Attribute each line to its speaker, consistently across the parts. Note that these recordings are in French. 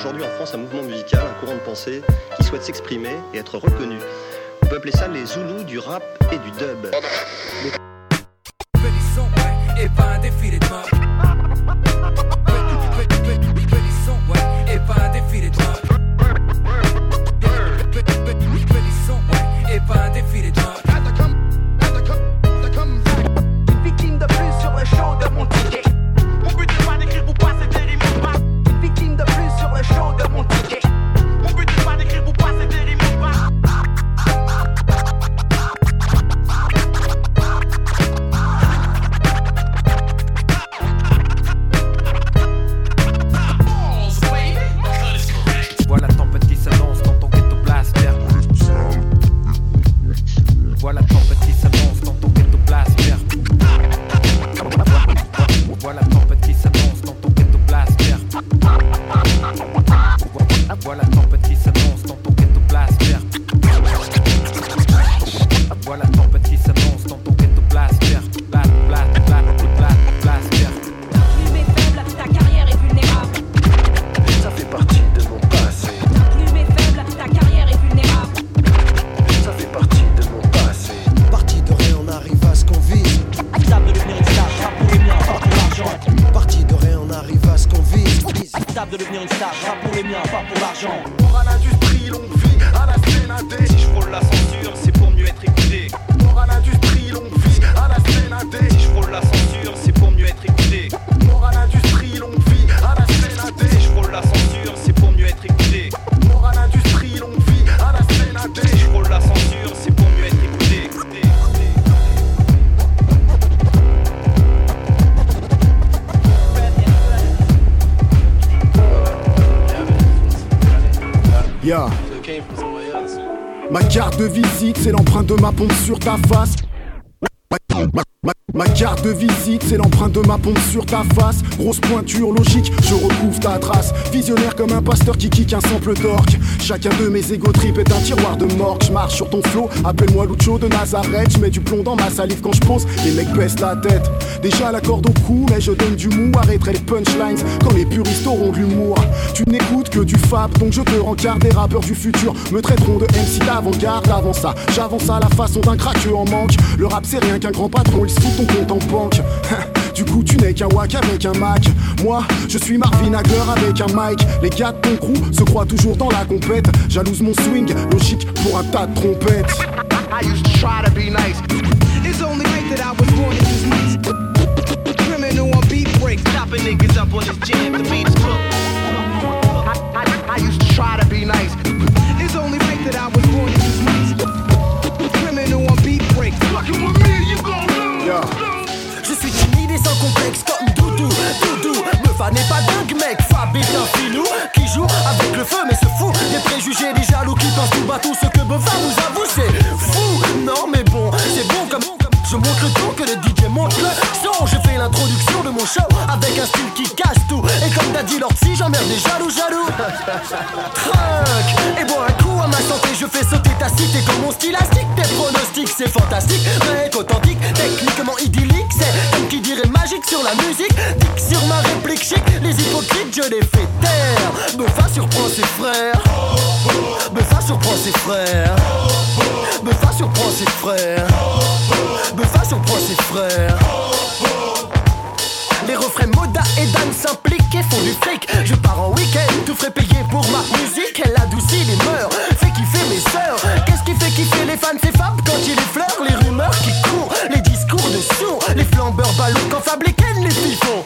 Speaker 1: aujourd'hui en France un mouvement musical, un courant de pensée qui souhaite s'exprimer et être reconnu. On peut appeler ça les Zoulous du rap et du dub.
Speaker 2: Pointure logique, je recouvre ta trace. Visionnaire comme un pasteur qui kick un sample d'orque. Chacun de mes égo tripes est un tiroir de morgue. Je marche sur ton flot, appelle-moi Lucho de Nazareth. Je mets du plomb dans ma salive quand je pose, les mecs baissent la tête. Déjà la corde au cou, mais je donne du mou. Arrêterai les punchlines quand les puristes auront de l'humour. Tu n'écoutes que du fab, donc je te rencard des rappeurs du futur. Me traiteront de MC d'avant-garde. Avant ça, j'avance à la façon d'un craqueux en manque. Le rap c'est rien qu'un grand patron, il se fout ton compte en banque. Du coup, tu n'es qu'un wack avec un Mac. Moi, je suis Marvin Hagler avec un mic. Les gars de ton crew se croient toujours dans la compète. Jalouse mon swing, logique pour un tas de trompettes.
Speaker 3: Niggas up on this jam, the beat
Speaker 4: I used to try to be nice.
Speaker 5: N'est pas dingue mec, Fab est un filou Qui joue avec le feu mais se fout Des préjugés, des jaloux qui pensent tout bas Tout ce que Beva vous avoue c'est fou. Non mais bon, c'est bon comme je montre le ton que le DJ monte le son. Je fais l'introduction de mon show Avec un style qui casse tout. Et comme t'as dit si j'emmerde des jaloux jaloux. Trunk Et bois un coup à ma santé Je fais sauter ta cité comme mon stylastique Tes pronostics c'est fantastique. Mec authentique, techniquement idyllique C'est comme qui dirait sur la musique Dick sur ma réplique chic Les hypocrites je les fais taire. Buffa surprend ses frères. Buffa surprend ses frères. Buffa surprend ses frères. Buffa surprend ses frères. Les refrains Moda et Dan s'impliquent et font du fric. Je pars en week-end, tout ferait payer pour ma musique. Elle adoucit les mœurs, fait kiffer mes sœurs. Qu'est-ce qui fait kiffer les fans C'est Fab quand il effleure Les rumeurs qui courent, sourds Les flambeurs ballons quand Fab les filles font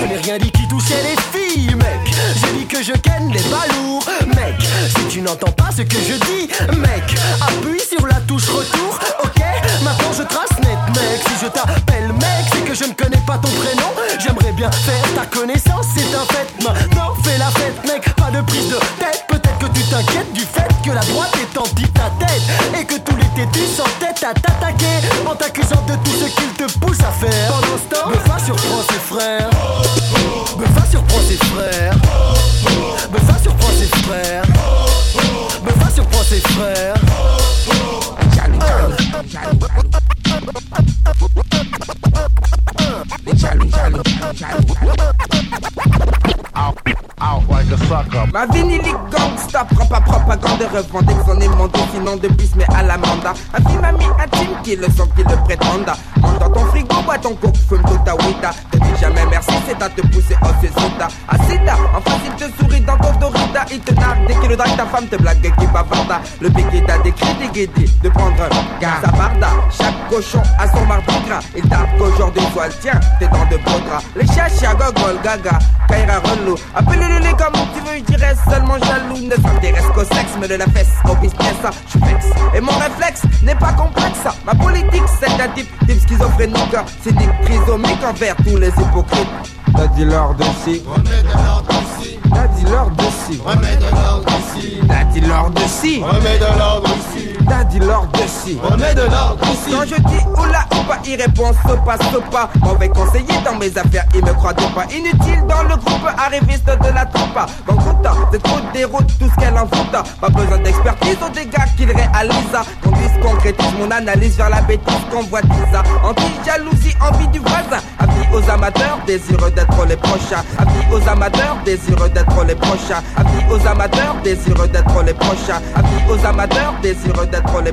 Speaker 5: Je n'ai rien dit qui touchait les filles mec. J'ai dit que je ken les balourds Mec, si tu n'entends pas ce que je dis Mec, appuie sur la touche retour Ok, maintenant je trace net mec. Si je t'appelle mec, c'est que je ne connais pas ton prénom. J'aimerais bien faire ta connaissance, c'est un fait. Maintenant fais la fête mec, pas de prise de tête. Peut-être que tu t'inquiètes du fait que la droite est anti ta tête Et que tous les tétus s'entêtent à t'attaquer frères. Surprend ses frères. Buffa surprend ses frères. Buffa surprend ses frères. Ma vie ni
Speaker 6: les gangsta prend pas propagande revendique son émandé sinon de plus mais à la mandat Un film ami intime qui le sent qui le prétendent Monte dans ton frigo bois ton coke fume ta wita Jamais merci, c'est à te pousser au suicida. Acida, en face il te sourit dans ton dorida. Il te nargue dès qu'il drague, ta femme te blague qui bavarda. Le bégué t'a décrit des guédis de prendre un gars. Sa barda, chaque cochon a son mardi gras. Il tape qu'aujourd'hui soit le tien, t'es dans de beaux draps. Les chachas, gogol, gaga, Kaira relou. Appelle-le comme tu veux, je dirais seulement jaloux. Ne s'intéresse qu'au sexe, mais de la fesse au business. Je vexe. Et mon réflexe n'est pas complexe. Ma politique, c'est d'un type, type schizophrénique. Cynique, trisomique envers tous les hypocrites. T'as dit l'heure de si.
Speaker 3: Remets de l'ordre ici.
Speaker 6: T'as dit l'heure de si.
Speaker 3: Remets de l'ordre ici.
Speaker 6: T'as dit l'heure de si.
Speaker 3: Remets de l'ordre ici.
Speaker 6: Dit l'heure de si.
Speaker 3: Remets de l'ordre ici.
Speaker 6: Quand je dis oula ou pas, il répond sopa sopa. Mauvais conseiller dans mes affaires, il me croit de pas. Inutile dans le groupe arriviste de la troupe. Banqueroute, c'est trop déroute tout ce qu'elle en fout. Pas besoin d'expertise aux dégâts qu'il réalise. Conduise, concrétise mon analyse vers la bêtise convoitise. Anti-jalousie, envie du voisin. Avis aux amateurs, désireux d'être les prochains. Avis aux amateurs, désireux d'être les prochains. Avis aux amateurs, désireux d'être les prochains. Avis aux amateurs, désireux d'être les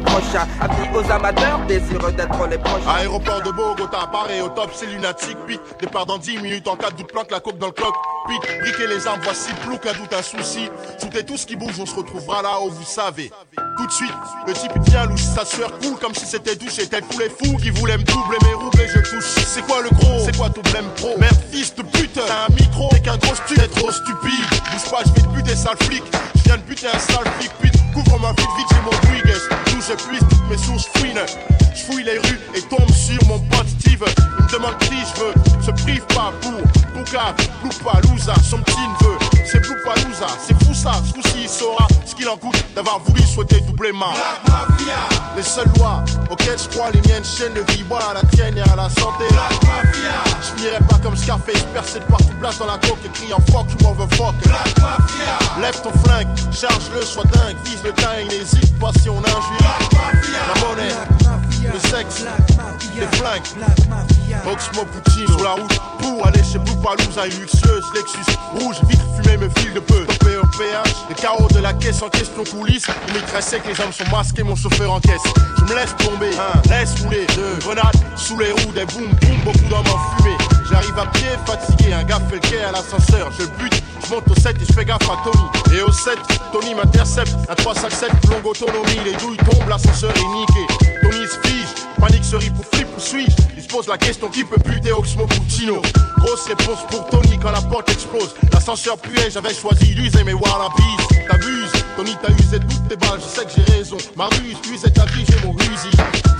Speaker 6: aux amateurs, désireux d'être les prochains.
Speaker 7: Aéroport de Bogota, top, c'est lunatique. Pique, départ dans 10 minutes en cas de doute, planque la coque dans le clock. Pique, briquez les armes, voici plouc, un doute, un souci. Shootez tout ce qui bouge, on se retrouvera là où vous savez. Tout de suite, le type il vient louche, sa sueur coule comme si c'était douche. Et tel tous les fous qui voulaient me doubler mes roubles et je touche. C'est quoi le gros? C'est quoi ton blême pro? Merde, fils de pute, t'as un micro, t'es qu'un gros stu, t'es trop stupide. Bouge pas, je vais te buter, sale flic. Je viens de buter un sale flic, pute. Couvre ma vite, vite, j'ai mon Brigues. D'où je puisse, toutes mes sources fouinent. Je fouille les rues et tombe sur mon pote Steve. Il me demande qui je veux, se prive pas pour Bouka, Loupalouza, son petit neveu. C'est Loupalouza, c'est fou ça, ce coup-ci il saura ce qu'il en coûte d'avoir voulu souhaiter doubler ma. Les seules lois auxquelles je crois, les miennes chaînes de vie, à la tienne et à la santé. Je finirai pas comme Scarface, percé de partout, place dans la coque et criant fuck, tu m'en veux fuck. Lève ton flingue, charge-le, sois dingue, vise le teint, n'hésite pas si on injure. La monnaie, le sexe, les flingues. Oxmo Poutine sur la route pour aller chez Blue Palouse, une luxueuse Lexus rouge, vitre fumée, me de peu. Topé au péage, les carreaux de la caisse en question coulisse. M'y très sec, les hommes sont masqués, mon chauffeur en caisse. Je me laisse tomber, un, laisse rouler, deux, grenades sous les roues, des boum boum, beaucoup d'hommes en fumée. J'arrive à pied, fatigué, un gars fait le quai à l'ascenseur, je bute. Je monte au 7 et je fais gaffe à Tony. Et au 7, Tony m'intercepte. Un 357, longue autonomie. Les douilles tombent, l'ascenseur est niqué. Panique se rit pour flip ou suis-je Il se pose la question qui peut buter Oxmo Puccino? Grosse réponse pour Tony quand la porte explose. L'ascenseur puait, j'avais choisi d'user mes wallabies. T'abuses, Tony t'as usé toutes tes balles, je sais que j'ai raison. Ma ruse, usé ta vie, j'ai mon rusi.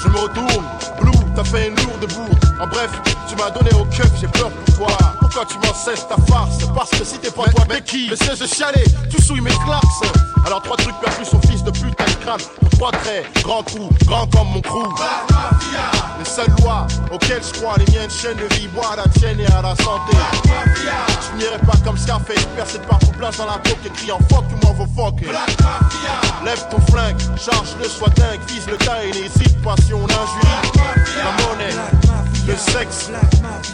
Speaker 7: Je me retourne, Blue, t'as fait une lourde bourde. En bref, tu m'as donné au keuf, j'ai peur pour toi. Pourquoi tu m'en cesses ta farce? Parce que si t'es pas toi, mais qui? Le sais, je chialais, tu souilles mes claques. Alors trois trucs perçus, son fils de pute, elle crâne. Trois traits, grand trou, grand comme mon crew. Les seules lois auxquelles je crois, les miennes chaînes de vie, bois à la tienne et à la santé. Je n'irai pas comme Scarface, percé de partout, place dans la coque et criant fuck, tu m'en veux fuck. Lève ton flingue, charge-le, sois dingue, vise le tas et n'hésite pas si on injurie. La monnaie, le sexe,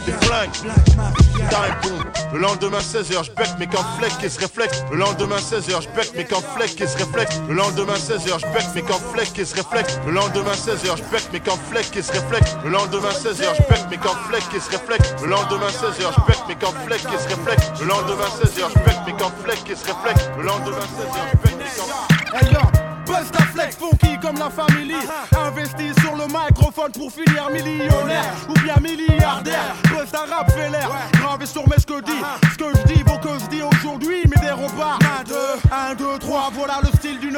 Speaker 7: les flingues, time boom. Le lendemain 16h, je bec mes flex qui se réflexe. Le lendemain 16h, je bec mes flex qui se réflexe. Le lendemain 16h, je bec mes flex qui se réflexe. Le lendemain 16h, je bec mes flex qui se réflexe. Le lendemain 16h, je bec mes flex qui se réflexe. Le lendemain 16h, je bec mes flex qui se réflexe. Le lendemain 16h, je bec mes flex qui se réflexe. Le lendemain 16h, je bec mes
Speaker 8: Hey ta flex funky comme la famille. Investis sur le microphone pour finir millionnaire Ou bien milliardaire. Buzz ta rap fait l'air Gravé sur mes ce que dit Ce que je dis vaut que je dis aujourd'hui Mais des repas. 1, 2, 2, 3 Voilà le style du 9-3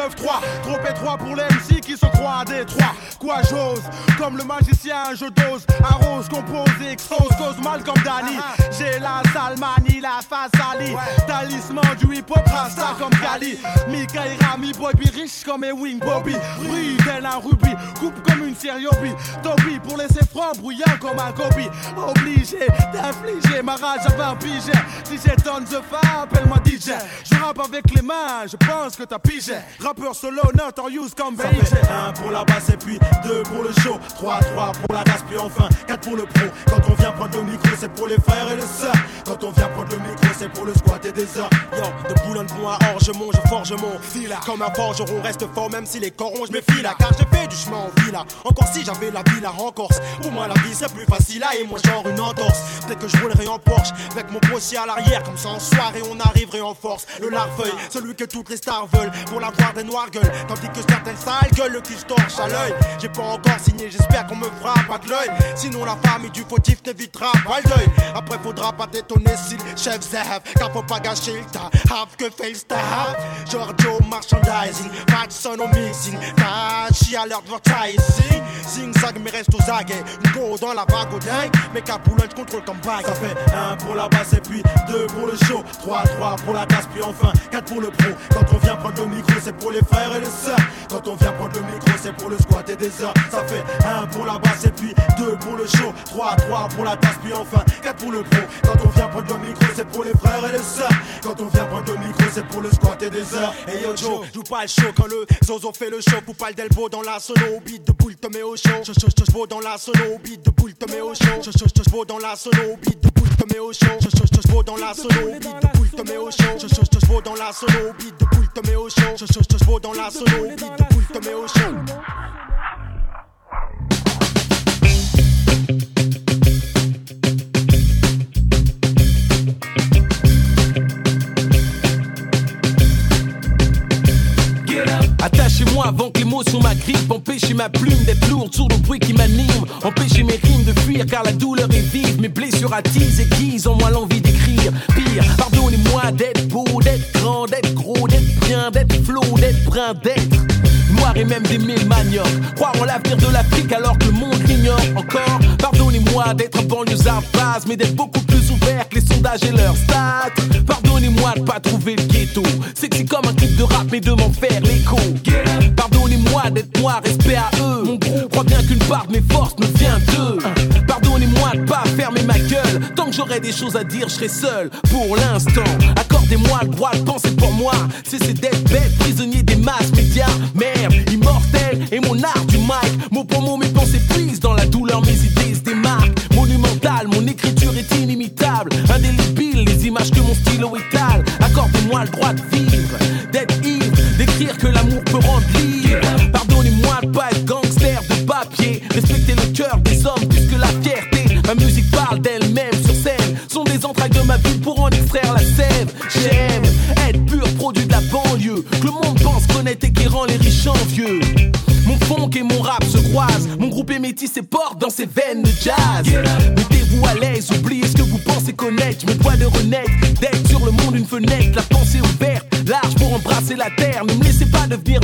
Speaker 8: Trop étroit pour les MC qui se croient à Détroit Quoi j'ose? Comme le magicien je dose. Arrose, compose, expose Cause mal comme Danny J'ai la salmanie, la face Ali Talisman du hip-hop rasta comme Gali Mika Rami, boy bi riche comme wing
Speaker 9: Bobby. Brille tel un rubis, coupe comme une sériobi. Toby pour laisser franc, bruyant comme un Kobe. Obligé d'infliger ma rage à 20 piges. Si j'étonne the fa, appelle-moi DJ. Je rappe avec les mains, je pense que t'as pigé. Rappeur solo, notorious comme
Speaker 10: fait un pour la basse et puis deux pour le show. 3, 3 pour la gasse, puis enfin 4 pour le pro. Quand on vient prendre le micro, c'est pour les frères et les sœurs. Quand on vient prendre le micro, c'est pour le squat et des heures.
Speaker 8: Yo, de Boulogne-Bois à Orgemont, je forge mon fil. Comme un forgeron reste même si les corons, je me file. Car j'ai fait du chemin en villa. Encore si j'avais la villa en Corse. Pour moi, la vie serait plus facile là et moi, genre une entorse. Peut-être que je roulerais en Porsche avec mon bossier à l'arrière. Comme ça, en soirée, on arriverait en force. Le larfeuille, celui que toutes les stars veulent. Pour l'avoir des noirs gueules. Tandis que certaines sales gueules, le cul torche à l'œil. J'ai pas encore signé, j'espère qu'on me fera pas de l'œil. Sinon, la famille du fautif n'évitera pas le deuil. Après, faudra pas détonner si le chef Zav. Car faut pas gâcher le tas. Have que to have. Giorgio merchandising. Au mixing. Tachi à l'advertising. Zing zag, mais reste aux aguets. Go dans la vague au dingue. Mais Capoulin, je contrôle comme bague.
Speaker 10: Ça fait un pour la basse et puis deux pour le show. 3, 3 pour la gasse, puis enfin 4 pour le pro. Quand on vient prendre le micro, c'est pour les frères et les sœurs. Quand on vient prendre le micro, c'est pour le squat et des heures. Ça fait un pour la basse et puis deux pour le show. 3, 3 pour la tasse, puis enfin 4 pour le pro. Quand on vient prendre le micro, c'est pour les frères et les sœurs. Quand on vient prendre le micro, c'est pour le squat et des heures.
Speaker 8: Et yo Joe, joue pas le show quand le Zozo fait le show. Le delbo dans la sono au beat de boule, te au show. Je je je dans la sono beat de boule, te mets au show. Je je je dans la sono beat de boule, te mets au show. Je je je dans la sono beat de boule, te mets au show. Je je je dans la sono beat de boule, te mets au show. Je je je dans la sono beat de boule, te mets au show.
Speaker 11: Attachez-moi avant que l'émotion m'agrippe Empêchez ma plume d'être lourde sur le bruit qui m'anime Empêchez mes rimes de fuir car la douleur est vive. Mes blessures attisent, aiguisent en moi l'envie d'écrire. Pire, pardonnez-moi d'être beau, d'être grand, d'être gros, d'être flot, d'être brun, d'être noir et même d'aimer le manioc Croire en l'avenir de l'Afrique alors que le monde l'ignore encore. Pardonnez-moi d'être un banlieusard base Mais d'être beaucoup plus ouvert que les sondages et leurs stats. Pardonnez-moi de pas trouver le ghetto. Sexy comme un clip de rap mais de m'en faire l'écho. Pardonnez-moi d'être moi, respect à eux. Mon groupe croit bien qu'une part de mes forces me vient d'eux pas fermer ma gueule. Tant que j'aurai des choses à dire, je serai seul. Pour l'instant Accordez-moi le droit de penser pour moi. Cessez d'être bête, prisonnier des masses médias. Merde, immortel et mon art du mic. Mot pour mot mes pensées prises dans la douleur Mes idées se démarquent. Monumental, mon écriture est inimitable. Indélébile, les images que mon stylo étale. Accordez-moi le droit de vivre, d'être ivre D'écrire que l'amour peut rendre libre pour en extraire la sève J'aime être pur produit de la banlieue. Que le monde pense connaître et qui rend les riches envieux mon funk et mon rap se croisent. Mon groupe est métis et porte dans ses veines de jazz. Mettez-vous à l'aise, oubliez ce que vous pensez connaître. Je me dois de renaître, d'être sur le monde une fenêtre. La pensée ouverte, large pour embrasser la terre. Ne me laissez pas devenir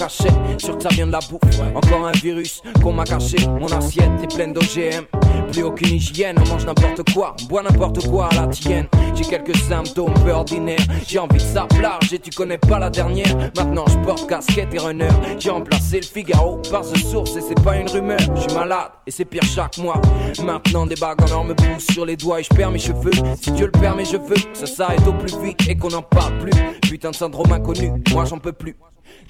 Speaker 12: cachet. Sûr que ça vient de la bouffe. Encore un virus qu'on m'a caché. Mon assiette est pleine d'OGM. Plus aucune hygiène, on mange n'importe quoi, on boit n'importe quoi à la tienne. J'ai quelques symptômes peu ordinaires. J'ai envie de ça large et tu connais pas la dernière. Maintenant, je porte casquette et runner. J'ai remplacé le Figaro par ce source et c'est pas une rumeur. Je suis malade et c'est pire chaque mois. Maintenant, des bagues me poussent sur les doigts et je perds mes cheveux. Si Dieu le permet, je veux que ça s'arrête au plus vite et qu'on en parle plus. Putain de syndrome inconnu, moi j'en peux plus.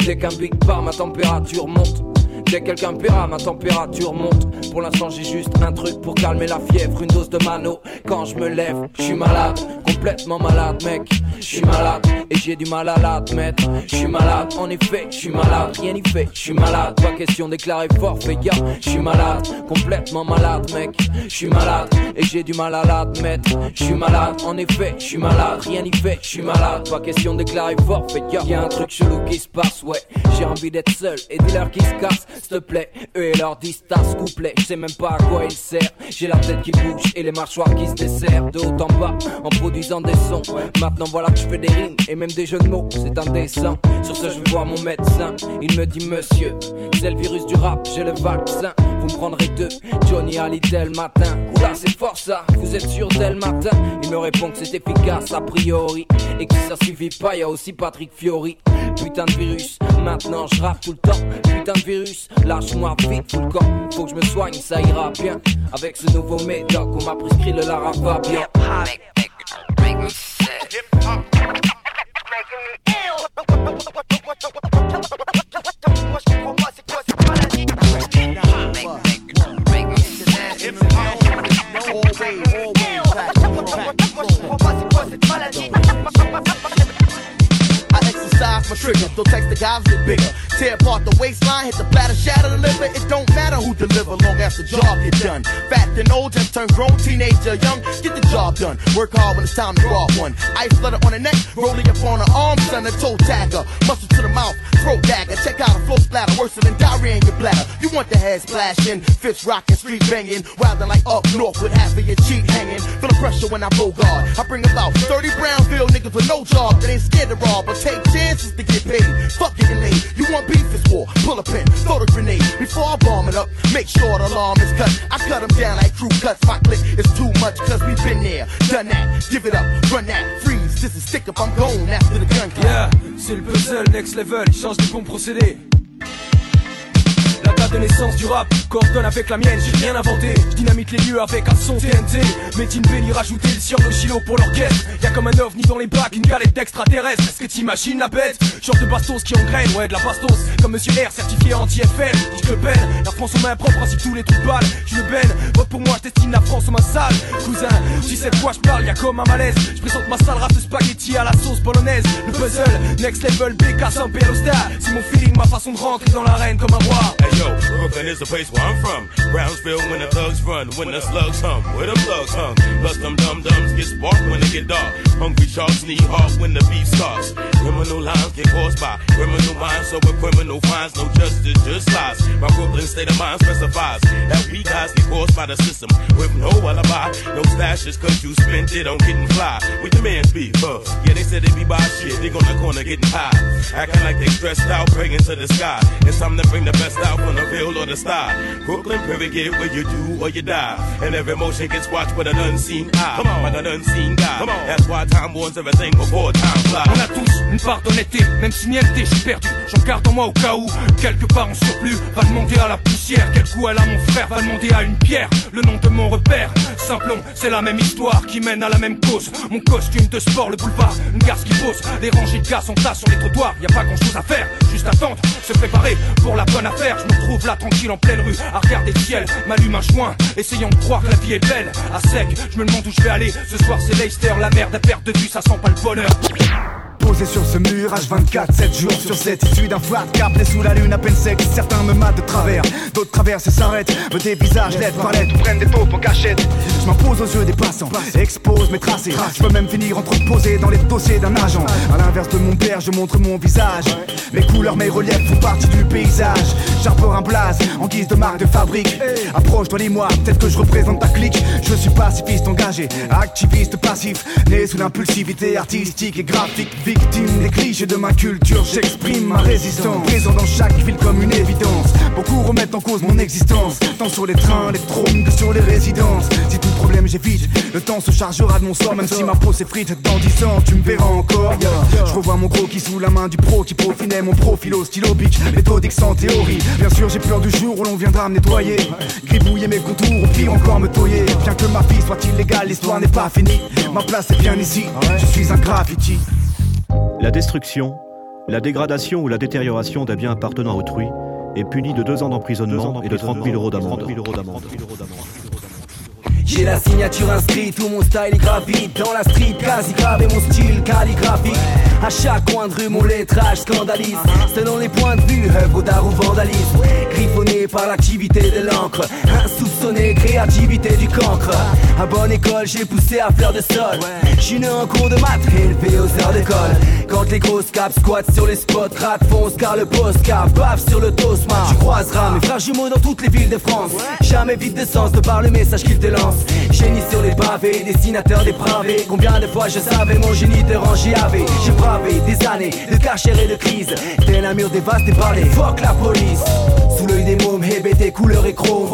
Speaker 12: Dès qu'un big part, ma température monte. Que quelqu'un paiera, ma température monte. Pour l'instant, j'ai juste un truc pour calmer la fièvre, une dose de mano. Quand je me lève, je suis malade, complètement malade, mec. Je suis malade et j'ai du mal à l'admettre. Je suis malade, en effet, je suis malade, rien n'y fait. Je suis malade, pas question déclarer forfait, gars. Je suis malade, complètement malade, mec. Je suis malade et j'ai du mal à l'admettre. Je suis malade, en effet, je suis malade, rien n'y fait. Je suis malade, pas question déclarer forfait, gars. Y a un truc chelou qui se passe, ouais. J'ai envie d'être seul et dis-leur qui se casse, s'il te plaît. Eux et leur distance couplet, je sais même pas à quoi il sert. J'ai la tête qui bouge et les mâchoires qui se desserrent de haut en bas en produisant des sons. Maintenant voilà que je fais des rimes et même des jeux de mots, c'est indécent. Sur ce, je vois mon médecin, il me dit monsieur, c'est le virus du rap, j'ai le vaccin.
Speaker 13: Vous me prendrez deux. Johnny Hallyday le matin. Oula, c'est fort ça, vous êtes sûr dès le matin Il me répond que c'est efficace a priori. Et que si ça suffit pas, y a aussi Patrick Fiori. Putain de virus, maintenant je rappe tout le temps. Putain de virus, lâche-moi vite tout le corps. Faut que je me soigne, ça ira bien. Avec ce nouveau médoc, on m'a prescrit le Lara Fabian.
Speaker 14: My trigger, so text the guys get bigger. Tear apart the waistline, hit the platter, shatter the liver. It don't matter who deliver, long as the job get done. Fat and old, just turn grown, teenager, young, get the job done. Work hard when it's time to rob one. Ice flutter on the neck, rolling up on the arm, son, a toe tagger. Muscle to the mouth, throat dagger. Check out a flow splatter, worse than diarrhea in your bladder. You want the head splashing, fists rocking, street banging, wildin' like up north with half of your cheek hanging. Feel the pressure when I blow guard. I bring about 30 Brownville niggas with no job that ain't scared to rob, but take chances to get paid. Fuck getting name. You want beef is war. Pull a pin, throw the grenade. Before I bomb it up, make sure the alarm is cut. I cut them down like crew cuts. My click is too much, cause we been there, done that. Give it up, run that, freeze. This is stick up, I'm gone after the gun clap.
Speaker 15: Yeah, c'est le puzzle next level, change de bon procédé. De naissance du rap coordonne avec la mienne, j'ai rien inventé. Je dynamite les lieux avec un son TNT. Médine Belly rajouter le cyan de Chilo pour l'orchestre. Y'a comme un ovni dans les bacs, une galette d'extraterrestres. Est-ce que t'imagines la bête? Genre de bastos qui engraine, ouais, de la bastos. Comme Monsieur R, certifié anti-FL. Je te peine, la France en main propre ainsi tous les trous de. Je me baigne, vote pour moi, je destine la France en ma salle. Cousin, tu sais de quoi je parle, y'a comme un malaise. Je présente ma sale race de spaghetti à la sauce polonaise. Le puzzle, next level, BK sans Star. C'est mon feeling, ma façon de rentrer dans l'arène comme un roi.
Speaker 16: Brooklyn is the place where I'm from. Brownsville, when the thugs run, when the slugs hum, where the plugs hung. Plus them dum dums get sparked when it get dark. Hungry sharks need hard when the beef starts. Criminal lines get caused by criminal minds, so with criminal fines, no justice, just lies. My Brooklyn state of mind specifies that we guys get caused by the system with no alibi, no stashes, cause you spent it on getting fly. With the man's beef, uh, yeah, they said they be by shit, they on the corner getting high. Acting like they stressed out, praying to the sky. It's time to bring the best out from the real or the star. Brooklyn, period, where you do or you die. And every motion gets watched with an unseen eye. Come on, like an unseen guy. Come on. That's why
Speaker 15: On a tous une part d'honnêteté, même si niente, je suis perdu. J'en garde en moi au cas où, quelque part en surplus, va demander à la poussière. Quel coup elle a mon frère, va demander à une pierre. Le nom de mon repère, Simplon, c'est la même histoire qui mène à la même cause. Mon costume de sport, le boulevard, une garce qui pose. Les rangées de gaz en tas sur les trottoirs, y a pas grand chose à faire, juste attendre, se préparer pour la bonne affaire. Je me trouve là tranquille en pleine rue, à regarder le ciel, m'allume un joint, essayant de croire que la vie est belle. À sec, je me demande où je vais aller. Ce soir c'est Leicester, la merde à perte de vue, ça sent pas le bonheur.
Speaker 17: Posé sur ce mur, H24, 7 jours sur 7 Issu d'un flat cap, né sous la lune à peine sec Certains me matent de travers, d'autres traversent et s'arrêtent Me dévisagent lettre par lettre, prennent des taupes en cachette. Je m'impose aux yeux des passants, expose mes tracés. Je peux même finir entreposé dans les dossiers d'un agent. À l'inverse de mon père, je montre mon visage. Mes couleurs, mes reliefs font partie du paysage. J'arbore un blaze en guise de marque de fabrique. Approche-toi, dis-moi, peut-être que je représente ta clique. Je suis pacifiste engagé, activiste passif Né sous l'impulsivité artistique et graphique Victime clichés de ma culture, j'exprime ma résistance. Présent dans chaque ville comme une évidence. Beaucoup remettent en cause mon existence, tant sur les trains, les trônes que sur les résidences. Si tout problème j'évite, le temps se chargera de mon sort, même si ma peau s'effrite dans 10 ans, tu me verras encore. Je revois mon gros qui sous la main du pro qui profinait mon profil au stylo bitch, méthodique sans théorie. Bien sûr, j'ai peur du jour où l'on viendra me nettoyer, gribouiller mes contours, ou pire encore me toyer. Bien que ma vie soit illégale, l'histoire n'est pas finie. Ma place est bien ici, je suis un graffiti.
Speaker 18: La destruction, la dégradation ou la détérioration d'un bien appartenant à autrui est punie de deux ans d'emprisonnement et de 30 000 euros d'amende.
Speaker 13: J'ai la signature inscrite, tout mon style est gravite. Dans la street, quasi gravé mon style calligraphique À chaque coin de rue, mon lettrage scandalise. Selon les points de vue, œuvre d'art ou vandalisme. Griffonné par l'activité de l'encre. Insoupçonné, créativité du cancre. À bonne école, j'ai poussé à fleur de sol. J'suis né en cours de maths, élevé aux heures d'école. Quand les grosses caps squattent sur les spots Rat fonce car le post cap bave sur le tosma Tu croiseras mes frères jumeaux dans toutes les villes de France. Jamais vide de sens de par le message qu'ils te lancent Génie sur les pavés, dessinateur dépravé Combien de fois je savais mon génie de ranger avait J'ai bravé des années de cachère et de crise. Tel un mur dévasté par les fuck la police. Sous l'œil des mômes, hébété couleur et chrome.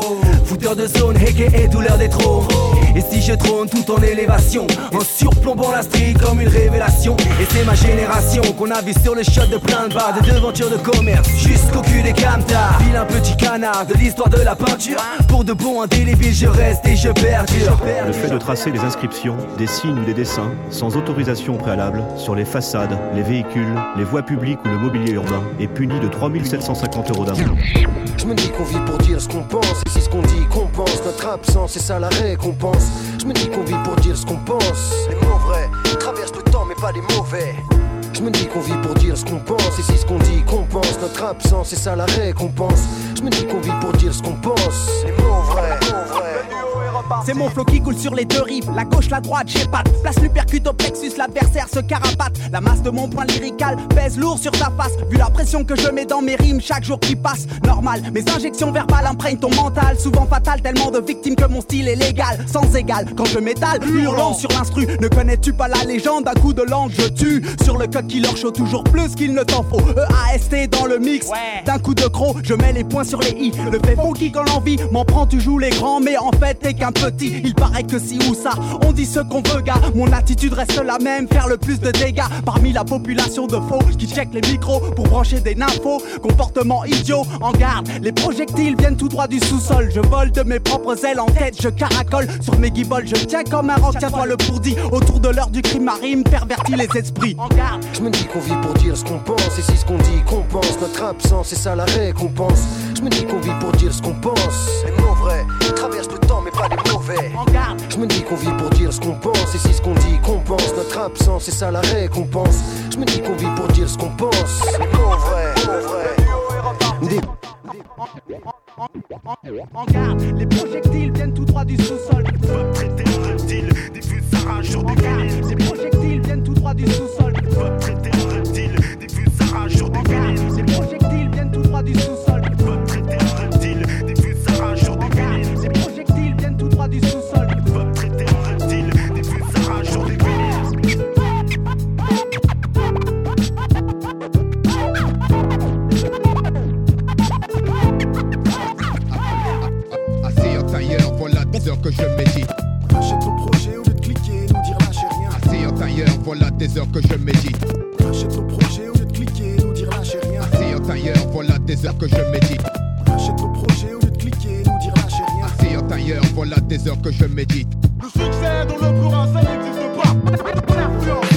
Speaker 13: De zone, et douleur des trônes. Et si je trône tout en élévation, en surplombant la street comme une révélation. Et c'est ma génération qu'on a vu sur le shot de plein de bars, de devantures de commerce, jusqu'au cul des camtars. Pile un petit canard de l'histoire de la peinture. Pour de bons indélébiles, je reste et je perdure.
Speaker 18: Le fait de tracer des inscriptions, des signes ou des dessins, sans autorisation préalable, sur les façades, les véhicules, les voies publiques ou le mobilier urbain, est puni de 3750 euros d'amende.
Speaker 5: Je me dis qu'on vit pour dire ce qu'on pense, et si ce qu'on dit qu'on pense, notre absence c'est ça la récompense. Je me dis qu'on vit pour dire ce qu'on pense, les mots vrais traversent le temps mais pas les mauvais. Je me dis qu'on vit pour dire ce qu'on pense, et si ce qu'on dit qu'on pense, notre absence c'est ça la récompense. Je me dis qu'on vit pour dire ce qu'on pense, les mots vrais, mots vrais.
Speaker 1: C'est mon flow qui coule sur les deux rives, la gauche, la droite, j'ai pas Place l'uppercut au plexus, l'adversaire se carapate. La masse de mon point lyrical pèse lourd sur ta face. Vu la pression que je mets dans mes rimes chaque jour qui passe, normal. Mes injections verbales imprègnent ton mental, souvent fatal, tellement de victimes que mon style est légal, sans égal. Quand je m'étale, hurlant sur l'instru, ne connais-tu pas la légende? Un coup de langue, je tue. Sur le code qui leur chaud toujours plus qu'il ne t'en faut. EAST dans le mix, d'un coup de croc, je mets les points sur les i. Le fait funky quand l'envie m'en prend, tu joues les grands, mais en fait t'es qu'un petit. Il paraît que si ou ça, on dit ce qu'on veut, gars. Mon attitude reste la même, faire le plus de dégâts parmi la population de faux qui check les micros pour brancher des nymphos. Comportement idiot, en garde. Les projectiles viennent tout droit du sous-sol. Je vole de mes propres ailes en tête, je caracole sur mes guibolles. Je tiens comme un roc, tiens-toi le pourdi. Autour de l'heure du crime marine, pervertit les esprits. En garde.
Speaker 5: Je me dis qu'on vit pour dire ce qu'on pense, et si ce qu'on dit qu'on pense, notre absence c'est ça la récompense. Je me dis qu'on vit pour dire ce qu'on pense, les mots vrais traversent mauvais.
Speaker 1: En garde.
Speaker 5: Je me dis qu'on vit pour dire ce qu'on pense, et si ce qu'on dit qu'on pense, notre absence c'est ça la récompense. Je me dis qu'on vit pour dire ce qu'on pense, les mots vrais, mots vrais. Des-
Speaker 1: En garde, les projectiles viennent tout droit du sous-sol.
Speaker 19: traiter de reptile, des feux s'arrachent sur des
Speaker 1: vinyles. Les projectiles viennent tout droit du sous-sol.
Speaker 19: traiter de reptile, des feux s'arrachent sur des vinyles.
Speaker 1: Les projectiles viennent tout droit du sous-sol. Du sous-sol.
Speaker 19: traiter de reptile, des feux s'arrachent sur des.
Speaker 20: Assis en tailleur, voilà 10 heures que je médite.
Speaker 17: Achète ton projet au lieu de cliquer, nous dire lâchez rien.
Speaker 20: Assis en tailleur, voilà des heures que je médite.
Speaker 17: Achète ton projet au lieu de cliquer, nous dire lâchez rien.
Speaker 20: Assis en tailleur, voilà des heures que je médite. Voilà des heures que je médite.
Speaker 2: Le succès dans le plural, ça n'existe pas.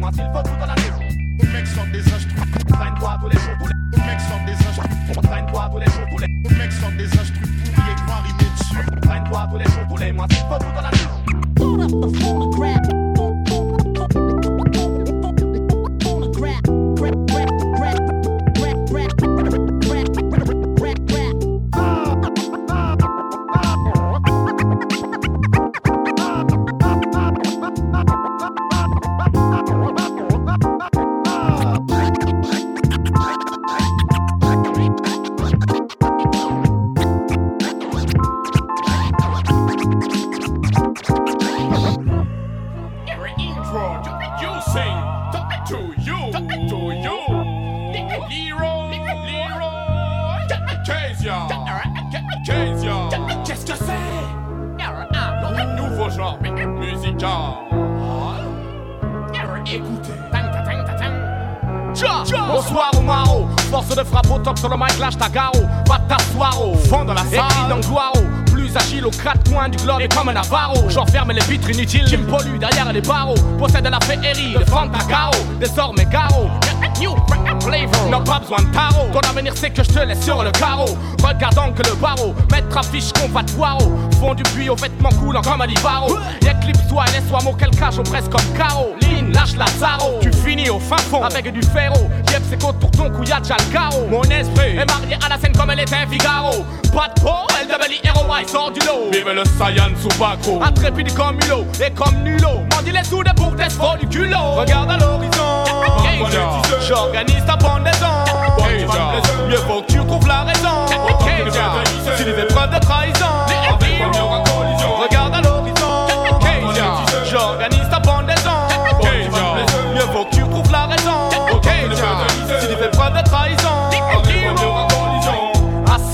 Speaker 1: Les les mois, s'il faut tout dans la tête.
Speaker 7: Le mec sort des instruments.
Speaker 1: Traîne-toi tous les jours, tous les
Speaker 7: Le mec sort des instruments.
Speaker 1: Traîne-toi tous les jours, tous les
Speaker 7: Le mec sort des instruments pourris et croit rimer dessus.
Speaker 1: Traîne-toi tous les jours, tous les mois, s'il faut tout dans la tête.
Speaker 16: Every
Speaker 21: Inutiles qui me polluent derrière les barreaux. Possède la féerie de Fantagaro, désormais Garo. New flavor, pas besoin de tarot. Ton avenir c'est que je te laisse sur le carreau. Regardant que le barreau, mettre affiche qu'on va te fond du puits aux vêtements coulants comme un libaro. Éclipse-toi et laisse-toi mon quel cage au presse comme carreau. Ligne, lâche la zaro. Tu finis au fin fond avec du ferro. Yep, c'est pour ton cou, y'a déjà le carreau. Mon esprit est marié à la scène comme elle était Figaro. Pas de peau, elle devait héros, il sort du lot.
Speaker 22: Vive le Saiyan Tsubako.
Speaker 21: Intrépide comme mulot et comme nulot. M'en les sous des pour faux du culot. Regarde à l'horizon. J'organise ta pendaison. Mieux vaut que tu trouves la raison. Si les épreuves de trahison.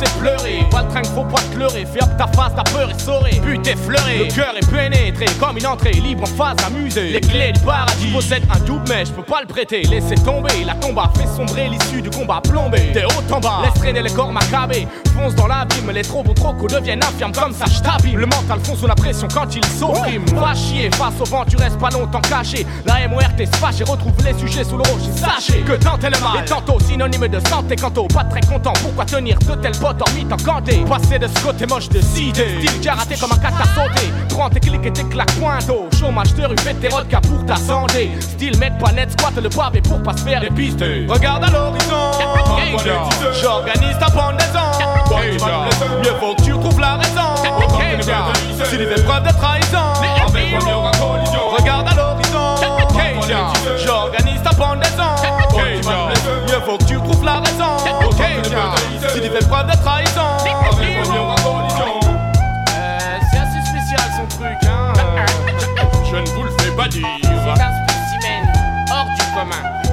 Speaker 21: Assez pleuré, pas le train faut pas te leurrer. Fais hop ta face, ta peur est saurée. But effleuré, le cœur est pénétré comme une entrée libre en phase amusée. Les clés du paradis possèdent un double, mais je peux pas le prêter. Laissez tomber, la tombe a fait sombrer l'issue du combat plombé. T'es haut en bas, laisse traîner les corps macabés. Fonce dans l'abîme, les trop beaux trocos deviennent infirmes comme ça, je. Le mental fond sous la pression quand il s'opprime. Va chier, face au vent, tu restes pas longtemps caché. La MORT se fâche et retrouve les sujets sous le rocher. Sachez que tenter le mal est tantôt synonyme de santé. Quant au pas très content, pourquoi tenir de tels potes en mythe encanté Passer de ce côté moche de cité. Style karaté comme un à sauter. Prends tes clics et tes claques pointo. Chômage de rue, fais tes pour ta santé. Style mec pas net, squatte le pavé pour pas se faire des pistes. Regarde à l'horizon. J'organise ta pendaison. Mieux vaut que tu trouves la raison. Si les épreuves de trahison. Regarde à l'horizon. J'organise ta pendaison. Mieux vaut que tu trouves la raison. Si les épreuves de trahison. Euh, C'est assez spécial son truc, hein.
Speaker 22: Je ne vous le fais pas dire.
Speaker 21: C'est un spécimen hors du commun.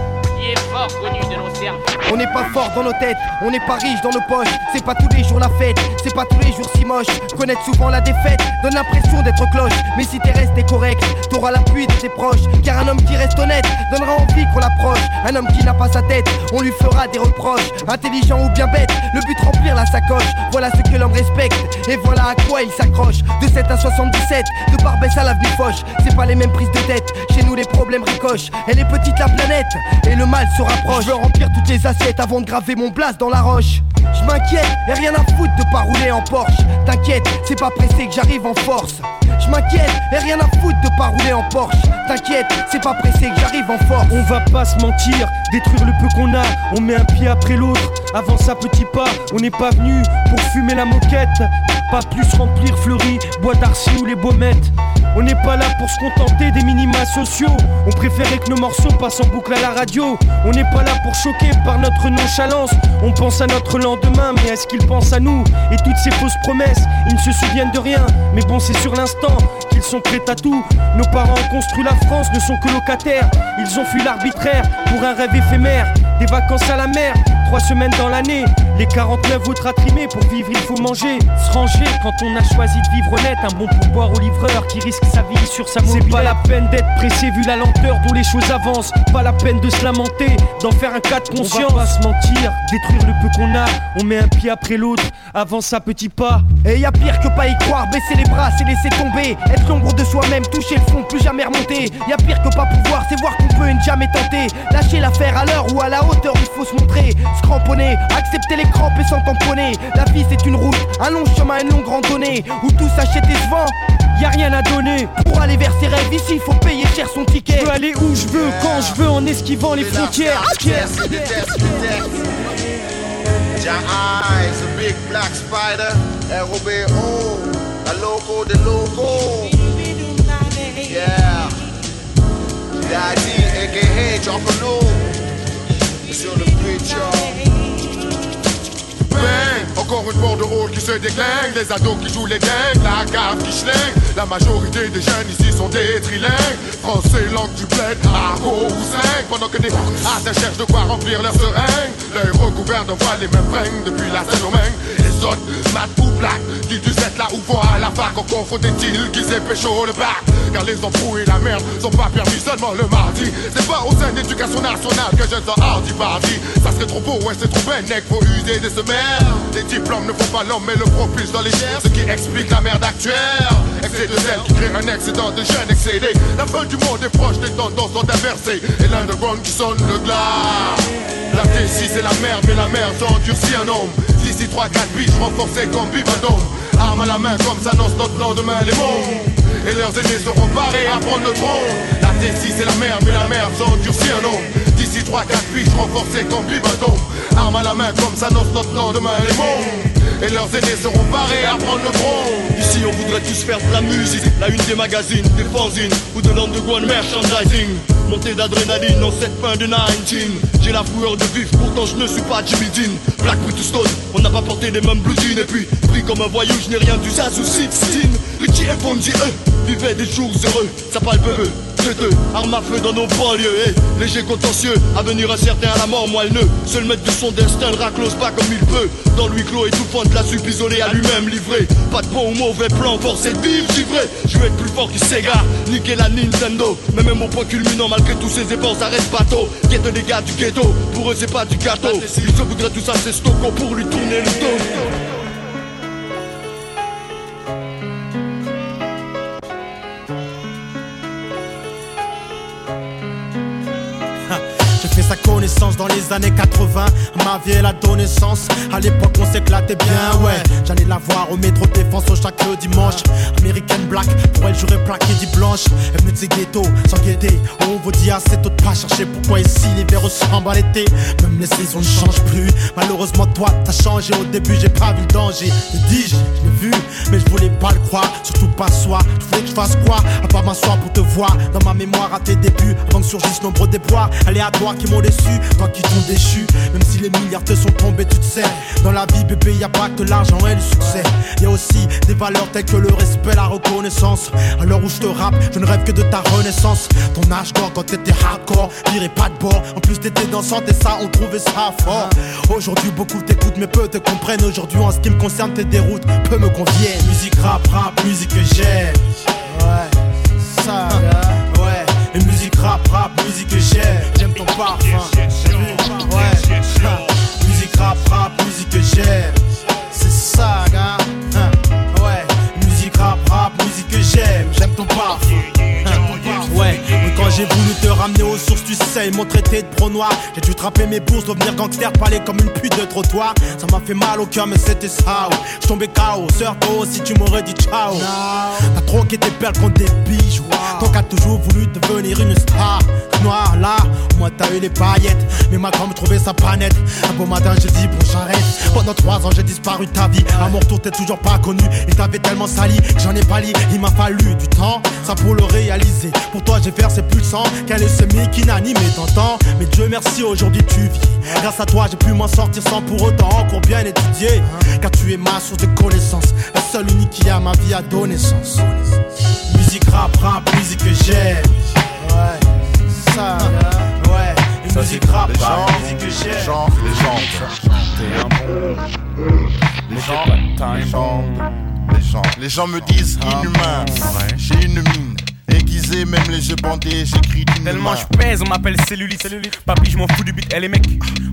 Speaker 23: On n'est pas fort dans nos têtes, on n'est pas riche dans nos poches. C'est pas tous les jours la fête, c'est pas tous les jours si moche. Connaître souvent la défaite donne l'impression d'être cloche. Mais si t'es resté correct, t'auras l'appui de tes proches. Car un homme qui reste honnête donnera envie qu'on l'approche. Un homme qui n'a pas sa tête, on lui fera des reproches. Intelligent ou bien bête, le but remplir la sacoche. Voilà ce que l'homme respecte, et voilà à quoi il s'accroche. De 7 à 77, de Barbès à l'avenue Foch. C'est pas les mêmes prises de tête, chez nous les problèmes ricochent. Elle est petite la planète, et le mal se rapproche. Je veux remplir toutes les assiettes avant de graver mon blast dans la roche. Je m'inquiète, et rien à foutre de pas rouler en Porsche. T'inquiète, c'est pas pressé que j'arrive en force. Je m'inquiète, et rien à foutre de pas rouler en Porsche. T'inquiète, c'est pas pressé que j'arrive en force.
Speaker 24: On va pas se mentir, détruire le peu qu'on a, on met un pied après l'autre. Avance à petits pas, on n'est pas venu pour fumer la moquette. Pas plus remplir Fleury, Bois d'Arcy ou les Baumettes. On n'est pas là pour se contenter des minima sociaux. On préférait que nos morceaux passent en boucle à la radio. On n'est pas là pour choquer par notre nonchalance. On pense à notre lendemain, mais est-ce qu'ils pensent à nous Et toutes ces fausses promesses, ils ne se souviennent de rien. Mais bon, c'est sur l'instant qu'ils sont prêts à tout. Nos parents ont construit la France, ne sont que locataires. Ils ont fui l'arbitraire pour un rêve éphémère. Des vacances à la mer, trois semaines dans l'année. Les 49 autres à trimer, pour vivre il faut manger. Se ranger quand on a choisi de vivre honnête. Un bon pourboire au livreur qui risque sa vie sur sa mobilette. C'est pas la peine d'être pressé vu la lenteur dont les choses avancent. Pas la peine de se lamenter, d'en faire un cas de conscience. On va pas se mentir, détruire le peu qu'on a. On met un pied après l'autre, avance à petits pas.
Speaker 23: Et y a pire que pas y croire, baisser les bras, c'est laisser tomber. Être l'ombre de soi-même, toucher le fond, plus jamais remonter. Y a pire que pas pouvoir, c'est voir qu'on peut et ne jamais tenter. Lâcher l'affaire à l'heure ou à la hauteur, il faut se montrer. Se cramponner, accepter les crampes et s'en tamponner. La vie c'est une route, un long chemin, une longue randonnée. Où tout s'achète et se vend.
Speaker 24: Y a rien à donner
Speaker 23: Pour aller vers ses rêves, ici faut payer cher son ticket.
Speaker 24: Je peux aller où je veux, quand je veux, en esquivant les frontières.
Speaker 3: Your eyes, a big black spider. R.O.B.O. A loco de loco. Yeah. Daddy, aka a low. Sur le preacher.
Speaker 25: Encore une bordereau qui se déclingue Les ados qui jouent les gangs, la cave qui schlingue La majorité des jeunes ici sont des trilingues Français, langue du bled, argot ou cinq Pendant que des à cherchent de quoi remplir leur seringue L'œil recouvert de voile, les mêmes fringues Depuis la Saint-Domingue
Speaker 7: autres, mat ou black. Dis tu êtes là ou à la fac, on confond deals qui s'est pécho le bac. Car les embrouilles et la merde sont pas permis seulement le mardi. C'est pas au sein d'éducation nationale que je sens hardy party. Ça serait trop beau, ouais, c'est trop mec, faut user des semelles. Diplômes ne font pas l'homme, mais le propulse dans les chairs. Ce qui explique la merde actuelle. Excès de zèle qui crée un excédent de jeunes excédés. La fin du monde est proche, les tendances sont inversées. Et l'underground qui sonne le glas. La T6 c'est la merde, mais la merde s'endurcit un homme. D'ici 3-4 biches renforcés comme Bivadome. Arme à la main comme s'annonce notre lendemain les mondes. Et leurs ennemis seront parés à prendre le trône. T6 c'est la merde, mais la merde s'endurcit un homme. D'ici 3-4 biches renforcés comme Bivadome. Arme à la main comme s'annonce notre lendemain les mondes. Et leurs aînés seront parés à prendre le front
Speaker 26: Ici on voudrait tous faire de la musique. La une des magazines, des fanzines. Ou de l'underground merchandising. Montée d'adrénaline en cette fin de 19 J'ai la foueur de vivre, pourtant je ne suis pas Jimmy Dean. Black Stone, on n'a pas porté les mêmes jeans. Et puis, pris comme un voyou, je n'ai rien du Zazou Sixteen Richie et eux, vivaient des jours heureux. Ça parle peu, deux, armes à feu dans nos banlieues et eh. léger contentieux, avenir incertain à la mort moelleux Seul maître de son destin ne raclose pas comme il peut. Dans lui clos étouffant de la soupe isolée à lui-même livré. Pas de bon ou mauvais plan, forcé de vivre, Je veux être plus fort que Sega, niquer la Nintendo. Mais même au point culminant, malgré tous ces efforts, ça reste bateau. Guette les gars du ghetto, pour eux c'est pas du gâteau. Ils se voudraient tout ça, c'est Stocco pour lui tourner le dos
Speaker 8: dans les années 80. Ma vie, elle a donné sens. À l'époque, on s'éclatait bien, ouais. J'allais la voir au métro défense au chaque dimanche. American Black, pour elle, j'aurais plaqué dit blanche. Elle venait de ses ghettos, sans guetter. On vous dit assez tôt de pas chercher pourquoi ici l'hiver ressemble à l'été. Même les saisons ne changent plus. Malheureusement, toi, t'as changé. Au début, j'ai pas vu le danger. Le dis-je, je l'ai vu, mais je voulais pas le croire. Pas soi. Tu voulais que je fasse quoi? À part m'asseoir pour te voir. Dans ma mémoire à tes débuts, avant que surgissent nombreux déboires. toi qui m'ont déçu, toi qui t'ont déchu. Même si les milliards te sont tombés, tu te sais. Dans la vie, bébé, y a pas que l'argent et le succès. Y a aussi des valeurs telles que le respect, la reconnaissance. À l'heure où je te rappe, je ne rêve que de ta renaissance. Ton âge d'or quand t'étais hardcore, dirais pas de bord. En plus, t'étais dansante et ça, on trouvait ça fort. Aujourd'hui, beaucoup t'écoutent, mais peu te comprennent. Aujourd'hui, en ce qui me concerne, tes déroutes peu me conviennent. Musique rap, rap, musique que j'aime. Ouais, ça, ouais. Et musique rap, rap, musique que j'aime. J'aime ton parfum. Ouais, musique rap, rap, musique que j'aime. C'est ça, gars. Hein. Ouais, musique rap, rap, musique que j'aime. J'aime ton parfum. Ouais, quand j'ai voulu te ramener aux sources, tu sais, ils m'ont traité de pro noir. J'ai dû trapper mes bourses, devenir gangster, parler comme une pute de trottoir. Ça m'a fait mal au cœur, mais c'était ça. Je tombais KO, sœur, toi aussi tu m'aurais dit ciao. T'as troqué tes perles contre des bijoux. Ton a toujours voulu devenir une star. Noir là, moi t'as eu les paillettes. Mais ma grand me trouvait sa panette. Un beau matin, j'ai dit bon, j'arrête. Pendant trois ans, j'ai disparu ta vie. À mon retour, t'es toujours pas connu. Et t'avais tellement sali que j'en ai pas. Il m'a fallu du temps, ça pour le réaliser. Pour toi, j'ai versé plus de sang qu'un qui n'anime t'entends. Mais Dieu merci, aujourd'hui tu vis. Grâce à toi, j'ai pu m'en sortir sans pour autant encore bien étudier. Car tu es ma source de connaissance, la seule unique qui a ma vie à donner sens. Musique rap, rap, musique que j'aime. Ouais, ça, ouais. Une musique rap, rap, musique que j'aime.
Speaker 7: Les gens, les gens, les gens, les gens, les gens, les gens me disent inhumain. J'ai une mine aiguisé, même les yeux bandés, j'écris d'une
Speaker 27: Tellement je pèse, on m'appelle cellulite. cellulite. Papi, je m'en fous du beat, elle est mec.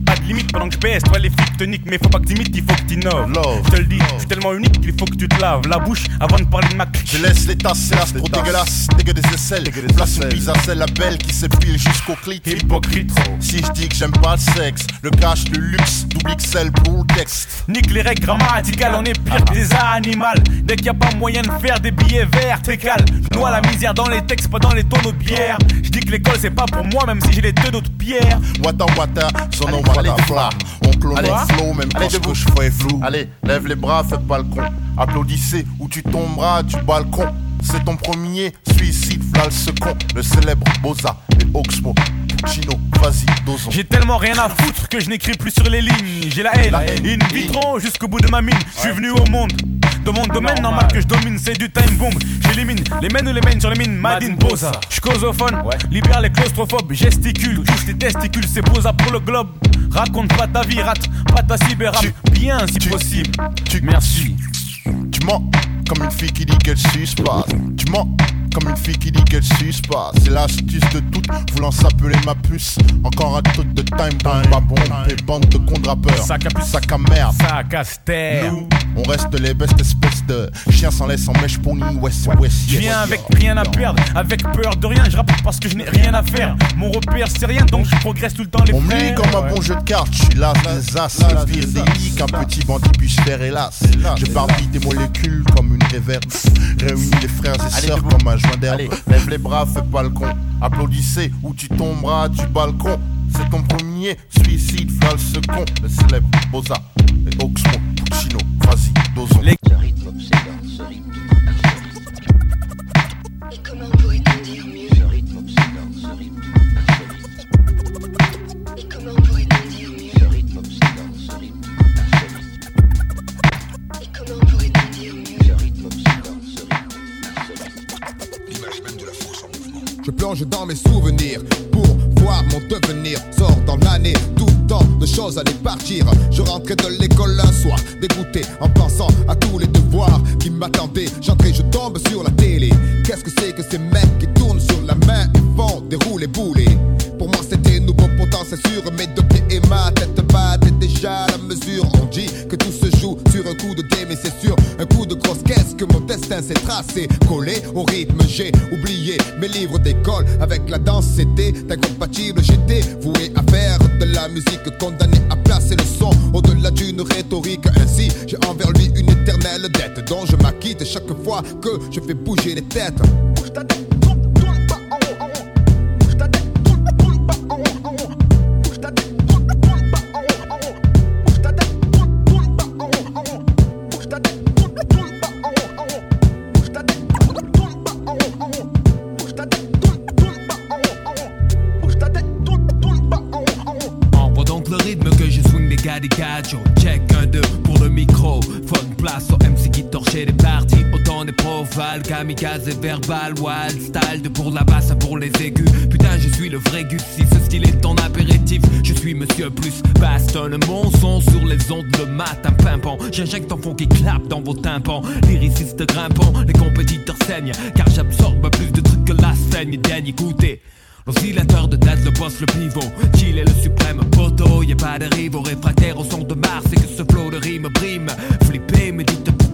Speaker 27: Pas de limite pendant que je baisse, toi les flics te niquent, mais faut pas que t'imites, il faut que t'innoves. Je te le dis, je suis tellement unique qu'il faut que tu te laves la bouche avant de parler de ma clique.
Speaker 7: Je laisse les tasses, c'est trop dégueulasse, dégueu des aisselles. Place une bise à celle, la belle qui s'épile jusqu'au clit.
Speaker 27: Hypocrite.
Speaker 7: Si je dis que j'aime pas le sexe, le cash, le luxe, double XL pour le texte.
Speaker 27: Nique les règles grammaticales, on est pire que des animaux. Dès qu'il y a pas moyen de faire des billets verts, t'es. Noie la misère dans les textes, pas dans les tonneaux de bière. Je dis que l'école c'est pas pour moi, même si j'ai les deux d'autres pierres.
Speaker 7: Wata wata, son nom wata flamme. On clone le flow, même quand ce que je fais flou. Allez, lève les bras, fais pas le con. Applaudissez ou tu tomberas du balcon. C'est ton premier suicide, v'là ce con. Le célèbre Boza et Oxmo. Chino, vas-y, dosons.
Speaker 27: J'ai tellement rien à foutre que je n'écris plus sur les lignes. J'ai la haine, in vitro jusqu'au bout de ma mine. Je suis venu au monde. Dans mon domaine, normal que je domine, c'est du time bomb. J'élimine les mènes ou les mènes sur les mines, Madine Boza. Je causophone, libère les claustrophobes, gesticule, touche les testicules, c'est Boza pour le globe. Raconte pas ta vie, rate pas ta cyber bien si possible. Merci.
Speaker 7: Tu mens comme une fille qui dit qu'elle suce pas. Tu mens comme une fille qui dit qu'elle suce pas. C'est l'astuce de toutes, voulant s'appeler ma puce. Encore un truc de time, time, pas bon. Et bande de con rappeurs.
Speaker 27: Sac à puce,
Speaker 7: sac à merde.
Speaker 27: Sac à
Speaker 7: Nous, on reste les bestes espèces de chiens sans laisse en mèche pony. Ouais, c'est ouais,
Speaker 27: Je viens avec rien à perdre, avec peur de rien. Je rappe parce que je n'ai rien à faire. Mon repère, c'est rien, donc je progresse tout le temps les
Speaker 7: On me lit comme un bon jeu de cartes. Je suis là, des as, le pire des qu'un petit bandit puisse faire, hélas. Je barbille des molécules comme une réverbe. Réunis les frères et sœurs comme un joint d'herbe. Lève les bras, fais pas le con. Applaudissez ou tu tomberas du balcon. C'est ton premier suicide, v'là le second. Le célèbre Boza et Oxmo, Puccino, vas-y, dosons.
Speaker 28: Ce rythme obsédant, ce rythme Et comment pourrait-on
Speaker 20: dans mes souvenirs pour voir mon devenir. Sort dans l'année, tout temps de choses allaient partir. Je rentrais de l'école un soir, dégoûté en pensant à tous les devoirs qui m'attendaient. J'entrais, je tombe sur la télé. Qu'est-ce que c'est que ces mecs qui tournent sur la main et font des roulés boulets Pour moi, c'était nouveau, pourtant c'est sûr. Mes deux pieds et ma tête battaient déjà la mesure. On dit que tout se joue sur un coup de dé, mais c'est sûr, destin s'est tracé. Collé au rythme, j'ai oublié mes livres d'école. Avec la danse, c'était incompatible. J'étais voué à faire de la musique, condamné à placer le son au-delà d'une rhétorique. Ainsi, j'ai envers lui une éternelle dette dont je m'acquitte chaque fois que je fais bouger les têtes. Bouge ta.
Speaker 29: Parties. Autant des profales, kamikaze et verbal. Wild style de pour la basse à pour les aigus. Putain, je suis le vrai Gus. Si ce style est ton apéritif, je suis monsieur plus. Bastonne mon son sur les ondes le matin pimpant. J'injecte un fond qui clappe dans vos tympans. Lyriciste grimpant, les compétiteurs saignent. Car j'absorbe plus de trucs que la saigne. Daigne écouter. L'oscillateur de tête, le boss, le pivot Chill est le suprême poteau Y'a pas de rivaux réfractaire au son de Mars Et que ce flow de rime brime Flippé, mais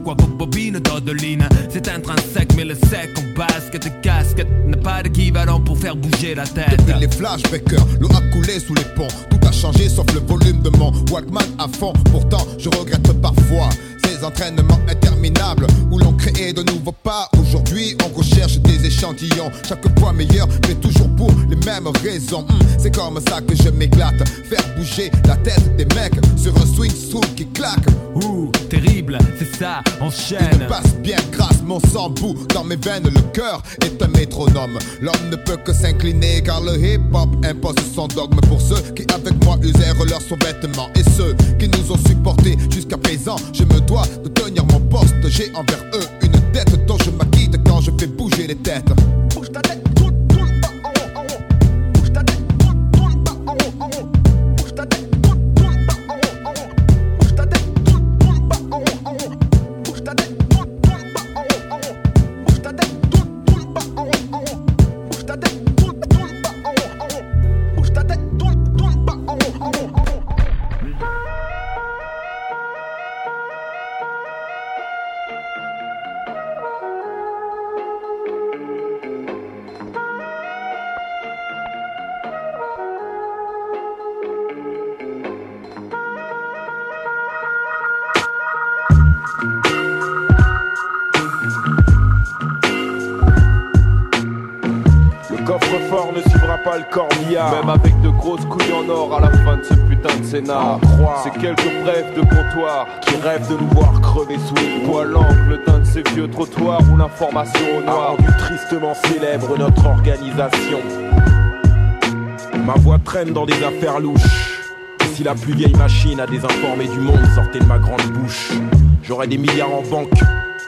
Speaker 29: pourquoi vos bobines d'Odeline C'est intrinsèque, mais le sec en basket et casquette N'a pas d'équivalent pour faire bouger la tête
Speaker 20: Depuis les flashbackers, l'eau a coulé sous les ponts. Tout a changé sauf le volume de mon Walkman à fond. Pourtant, je regrette parfois ces entraînements interminables où l'on créait de nouveaux pas. Aujourd'hui, on recherche des échantillons, chaque fois meilleurs, mais toujours pour les mêmes raisons. Hmm, c'est comme ça que je m'éclate. Faire bouger la tête des mecs sur un swing soul qui claque.
Speaker 29: Ouh, terrible, c'est ça,
Speaker 20: Il
Speaker 29: enchaîne
Speaker 20: me passe bien grâce, mon sang bout dans mes veines, le cœur est un métronome. L'homme ne peut que s'incliner car le hip-hop impose son dogme pour ceux qui avec moi usèrent leurs sous-vêtements et ceux qui nous ont supportés jusqu'à présent. Je me dois de tenir mon poste, j'ai envers eux une dette dont je m'acquitte quand je fais bouger les têtes. Tête.
Speaker 11: Rêvent de nous voir crever sous les poils l'angle d'un de ces vieux trottoirs où l'information au noir tristement célèbre notre organisation. Ma voix traîne dans des affaires louches. Si la plus vieille machine à désinformer du monde sortait de ma grande bouche, j'aurais des milliards en banque,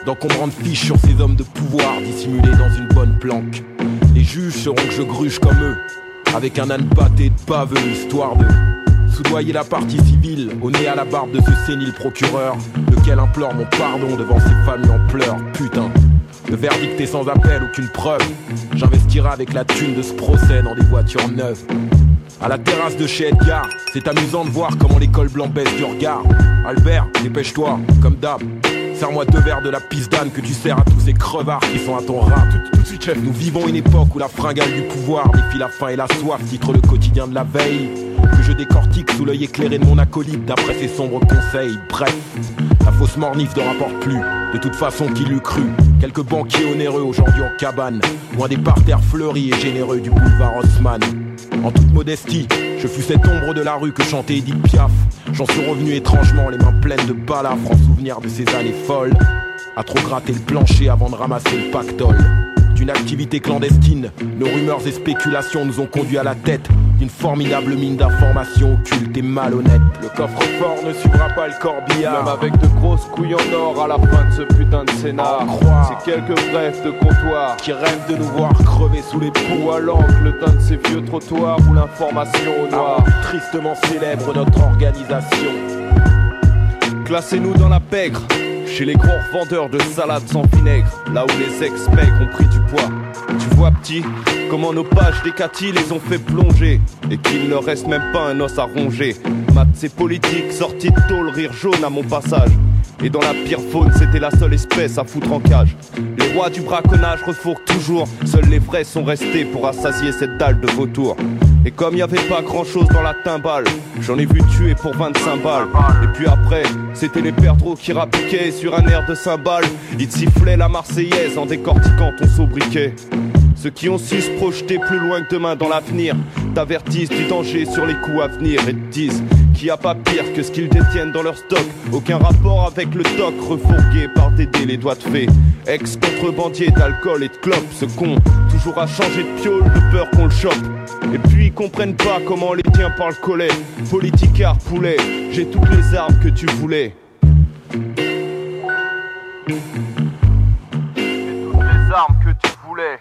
Speaker 11: d'encombrantes fiches sur ces hommes de pouvoir dissimulés dans une bonne planque. Les juges sauront que je gruge comme eux, avec un âne pâté de paveux, histoire de soudoyer la partie civile, au nez à la barbe de ce sénile procureur, lequel implore mon pardon devant ses familles en pleurs. Putain, le verdict est sans appel, aucune preuve. J'investirai avec la thune de ce procès dans des voitures neuves. À la terrasse de chez Edgar, c'est amusant de voir comment l'école blanc baisse du regard. Albert, dépêche-toi, comme d'hab. Serre-moi deux verres de la pisse d'âne que tu sers à tous ces crevards qui sont à ton rat. Nous vivons une époque où la fringale du pouvoir défie la faim et la soif, titre le quotidien de la veille. Que je décortique sous l'œil éclairé de mon acolyte d'après ses sombres conseils. Bref, la fausse mornif ne rapporte plus. De toute façon, qui l'eût cru? Quelques banquiers onéreux aujourd'hui en cabane, loin des parterres fleuris et généreux du boulevard Haussmann. En toute modestie, je fus cette ombre de la rue que chantait Edith Piaf. J'en suis revenu étrangement, les mains pleines de balafres en souvenir de ces années folles. À trop gratter le plancher avant de ramasser le pactole. D'une activité clandestine, nos rumeurs et spéculations nous ont conduits à la tête d'une formidable mine d'informations occultes et malhonnêtes. Le coffre-fort ne suivra pas le corbillard. Même avec de grosses couilles en or à la fin de ce putain de scénar. C'est quelques brefs de comptoir qui rêvent de nous voir crever sous les poux à l'angle d'un de ces vieux trottoirs où l'information au noir tristement célèbre notre organisation.
Speaker 26: Classez-nous dans la pègre chez les gros vendeurs de salade sans vinaigre, là où les ex-mecs ont pris du poids. Tu vois, petit, comment nos pages des les ont fait plonger, et qu'il ne reste même pas un os à ronger. Maths et politique, sortis de tôle, rire jaune à mon passage. Et dans la pire faune, c'était la seule espèce à foutre en cage. Les rois du braconnage refourquent toujours, seuls les vrais sont restés pour assasier cette dalle de vautour. Et comme y avait pas grand chose dans la timbale, j'en ai vu tuer pour 25 balles. Et puis après, c'était les perdreaux qui rappliquaient sur un air de cymbale. Ils sifflaient la Marseillaise en décortiquant ton sobriquet. Ceux qui ont su se projeter plus loin que demain dans l'avenir t'avertissent du danger sur les coups à venir et te disent qui a pas pire que ce qu'ils détiennent dans leur stock. Aucun rapport avec le toc, refourgué par Dédé les doigts de fée. Ex-contrebandier d'alcool et de clopes, ce con, toujours à changer de piole de peur qu'on le chope. Et puis ils comprennent pas comment on les tient par le collet. Politicard, poulet, j'ai toutes les armes que tu voulais. J'ai toutes les armes que tu voulais.